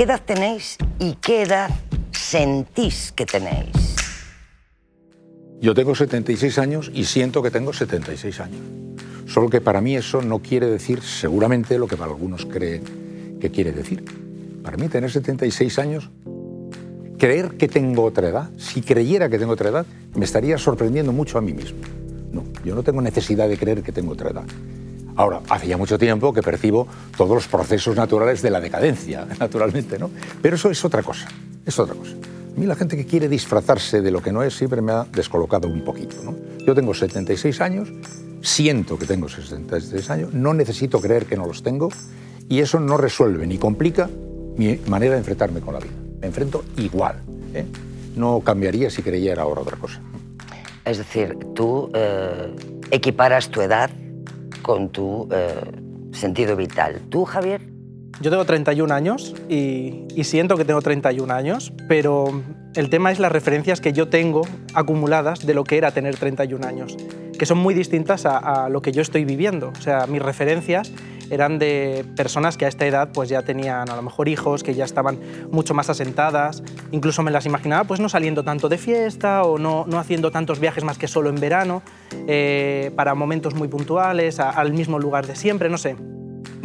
¿Qué edad tenéis y qué edad sentís que tenéis? Yo tengo 76 años y siento que tengo 76 años. Solo que para mí eso no quiere decir seguramente lo que para algunos creen que quiere decir. Para mí tener 76 años, creer que tengo otra edad, si creyera que tengo otra edad, me estaría sorprendiendo mucho a mí mismo. No, yo no tengo necesidad de creer que tengo otra edad. Ahora, hace ya mucho tiempo que percibo todos los procesos naturales de la decadencia, naturalmente, ¿no? Pero eso es otra cosa, es otra cosa. A mí la gente que quiere disfrazarse de lo que no es siempre me ha descolocado un poquito. ¿no? Yo tengo 76 años, siento que tengo 76 años, no necesito creer que no los tengo y eso no resuelve ni complica mi manera de enfrentarme con la vida. Me enfrento igual. ¿eh? No cambiaría si creyera ahora otra cosa. Es decir, tú eh, equiparas tu edad con tu eh, sentido vital. ¿Tú, Javier? Yo tengo 31 años y, siento que tengo 31 años, pero el tema es las referencias que yo tengo acumuladas de lo que era tener 31 años, que son muy distintas a, a lo que yo estoy viviendo. O sea, mis referencias eran de personas que a esta edad pues ya tenían a lo mejor hijos, que ya estaban mucho más asentadas, incluso me las imaginaba pues no saliendo tanto de fiesta o no, no haciendo tantos viajes más que solo en verano, eh, para momentos muy puntuales, al mismo lugar de siempre, no sé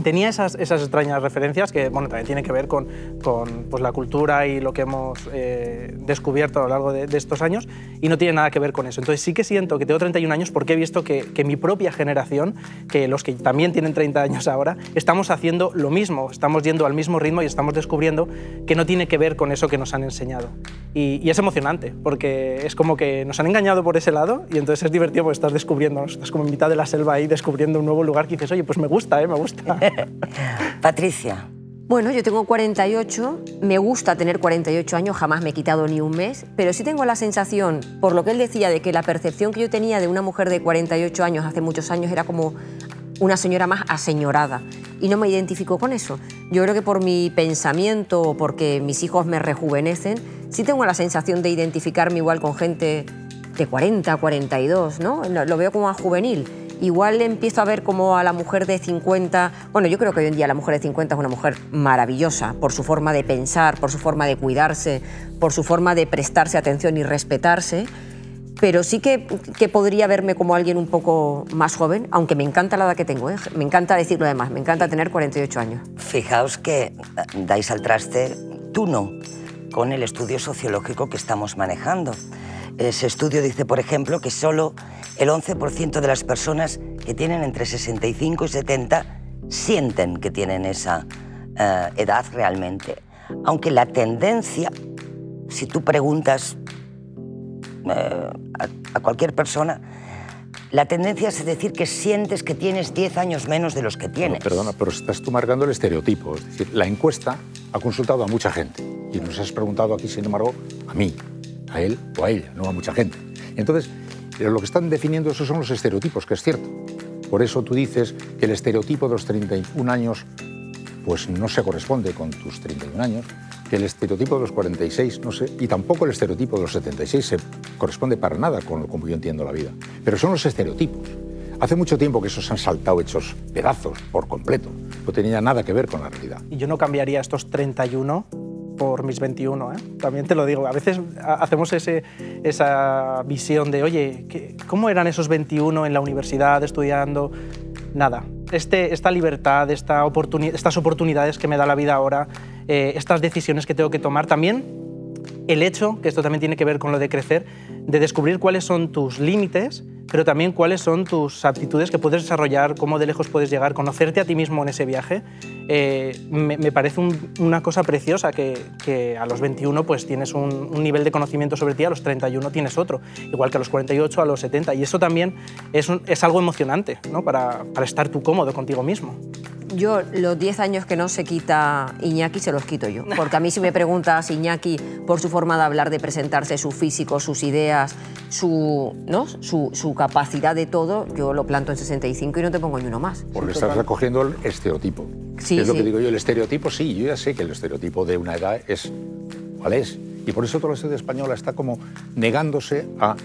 tenía esas, esas extrañas referencias que bueno, también tiene que ver con, con pues, la cultura y lo que hemos eh, descubierto a lo largo de, estos años y no tiene nada que ver con eso. Entonces sí que siento que tengo 31 años porque he visto que, que, mi propia generación, que los que también tienen 30 años ahora, estamos haciendo lo mismo, estamos yendo al mismo ritmo y estamos descubriendo que no tiene que ver con eso que nos han enseñado. Y, y es emocionante porque es como que nos han engañado por ese lado y entonces es divertido porque estás descubriendo, estás como en mitad de la selva ahí descubriendo un nuevo lugar que dices, oye, pues me gusta, ¿eh? me gusta. Patricia. Bueno, yo tengo 48, me gusta tener 48 años, jamás me he quitado ni un mes, pero sí tengo la sensación, por lo que él decía, de que la percepción que yo tenía de una mujer de 48 años hace muchos años era como una señora más aseñorada y no me identifico con eso. Yo creo que por mi pensamiento o porque mis hijos me rejuvenecen, sí tengo la sensación de identificarme igual con gente de 40, 42, ¿no? Lo veo como a juvenil igual empiezo a ver como a la mujer de 50, bueno, yo creo que hoy en día la mujer de 50 es una mujer maravillosa por su forma de pensar, por su forma de cuidarse, por su forma de prestarse atención y respetarse, pero sí que, que podría verme como alguien un poco más joven, aunque me encanta la edad que tengo, ¿eh? me encanta decirlo además, me encanta tener 48 años. Fijaos que dais al traste, tú no, con el estudio sociológico que estamos manejando. Ese estudio dice, por ejemplo, que solo el 11% de las personas que tienen entre 65 y 70 sienten que tienen esa eh, edad realmente. Aunque la tendencia, si tú preguntas eh, a, cualquier persona, la tendencia es decir que sientes que tienes 10 años menos de los que tienes. perdona, pero estás tú marcando el estereotipo. Es decir, la encuesta ha consultado a mucha gente y nos has preguntado aquí, sin embargo, a mí, a él o a ella, no a mucha gente. Entonces, pero lo que están definiendo esos son los estereotipos, que es cierto. Por eso tú dices que el estereotipo de los 31 años pues no se corresponde con tus 31 años, que el estereotipo de los 46 no sé, y tampoco el estereotipo de los 76 se corresponde para nada con como yo entiendo la vida. Pero son los estereotipos. Hace mucho tiempo que esos han saltado hechos pedazos por completo. No tenía nada que ver con la realidad. Y yo no cambiaría estos 31 por mis 21, ¿eh? también te lo digo. A veces hacemos ese, esa visión de, oye, ¿cómo eran esos 21 en la universidad estudiando? Nada. Este, esta libertad, esta estas oportunidades que me da la vida ahora, eh, estas decisiones que tengo que tomar, también el hecho, que esto también tiene que ver con lo de crecer, de descubrir cuáles son tus límites pero también cuáles son tus aptitudes que puedes desarrollar, cómo de lejos puedes llegar, conocerte a ti mismo en ese viaje. Eh, me, parece una cosa preciosa que, a los 21 pues tienes un, nivel de conocimiento sobre ti, a los 31 tienes otro, igual que a los 48, a los 70, y eso también es, es algo emocionante ¿no? para, para estar tú cómodo contigo mismo. Yo los 10 años que no se quita Iñaki se los quito yo. Porque a mí si me preguntas Iñaki por su forma de hablar, de presentarse, su físico, sus ideas, su, ¿no? su, su capacidad de todo, yo lo planto en 65 y no te pongo ni uno más. Porque estás recogiendo el estereotipo. Sí, es lo que digo yo, el estereotipo, sí, yo ya sé que el estereotipo de una edad es cuál es. Y por eso toda la sociedad española está como negándose a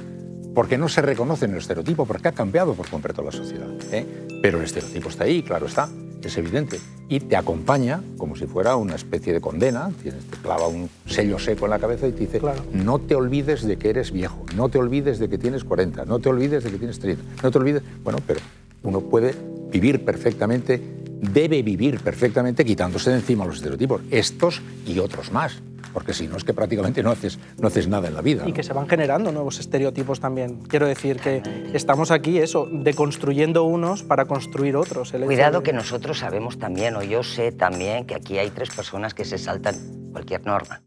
porque no se reconoce en el estereotipo, porque ha cambiado por completo la sociedad. ¿eh? Pero el estereotipo está ahí, claro está. Es evidente. Y te acompaña como si fuera una especie de condena, tienes, te clava un sello seco en la cabeza y te dice, no te olvides de que eres viejo, no te olvides de que tienes 40, no te olvides de que tienes 30, no te olvides, bueno, pero uno puede vivir perfectamente, debe vivir perfectamente quitándose de encima los estereotipos, estos y otros más porque si no es que prácticamente no haces, no haces nada en la vida. Y que se van generando nuevos estereotipos también. Quiero decir que estamos aquí, eso, deconstruyendo unos para construir otros. Cuidado que nosotros sabemos también, o yo sé también, que aquí hay tres personas que se saltan cualquier norma.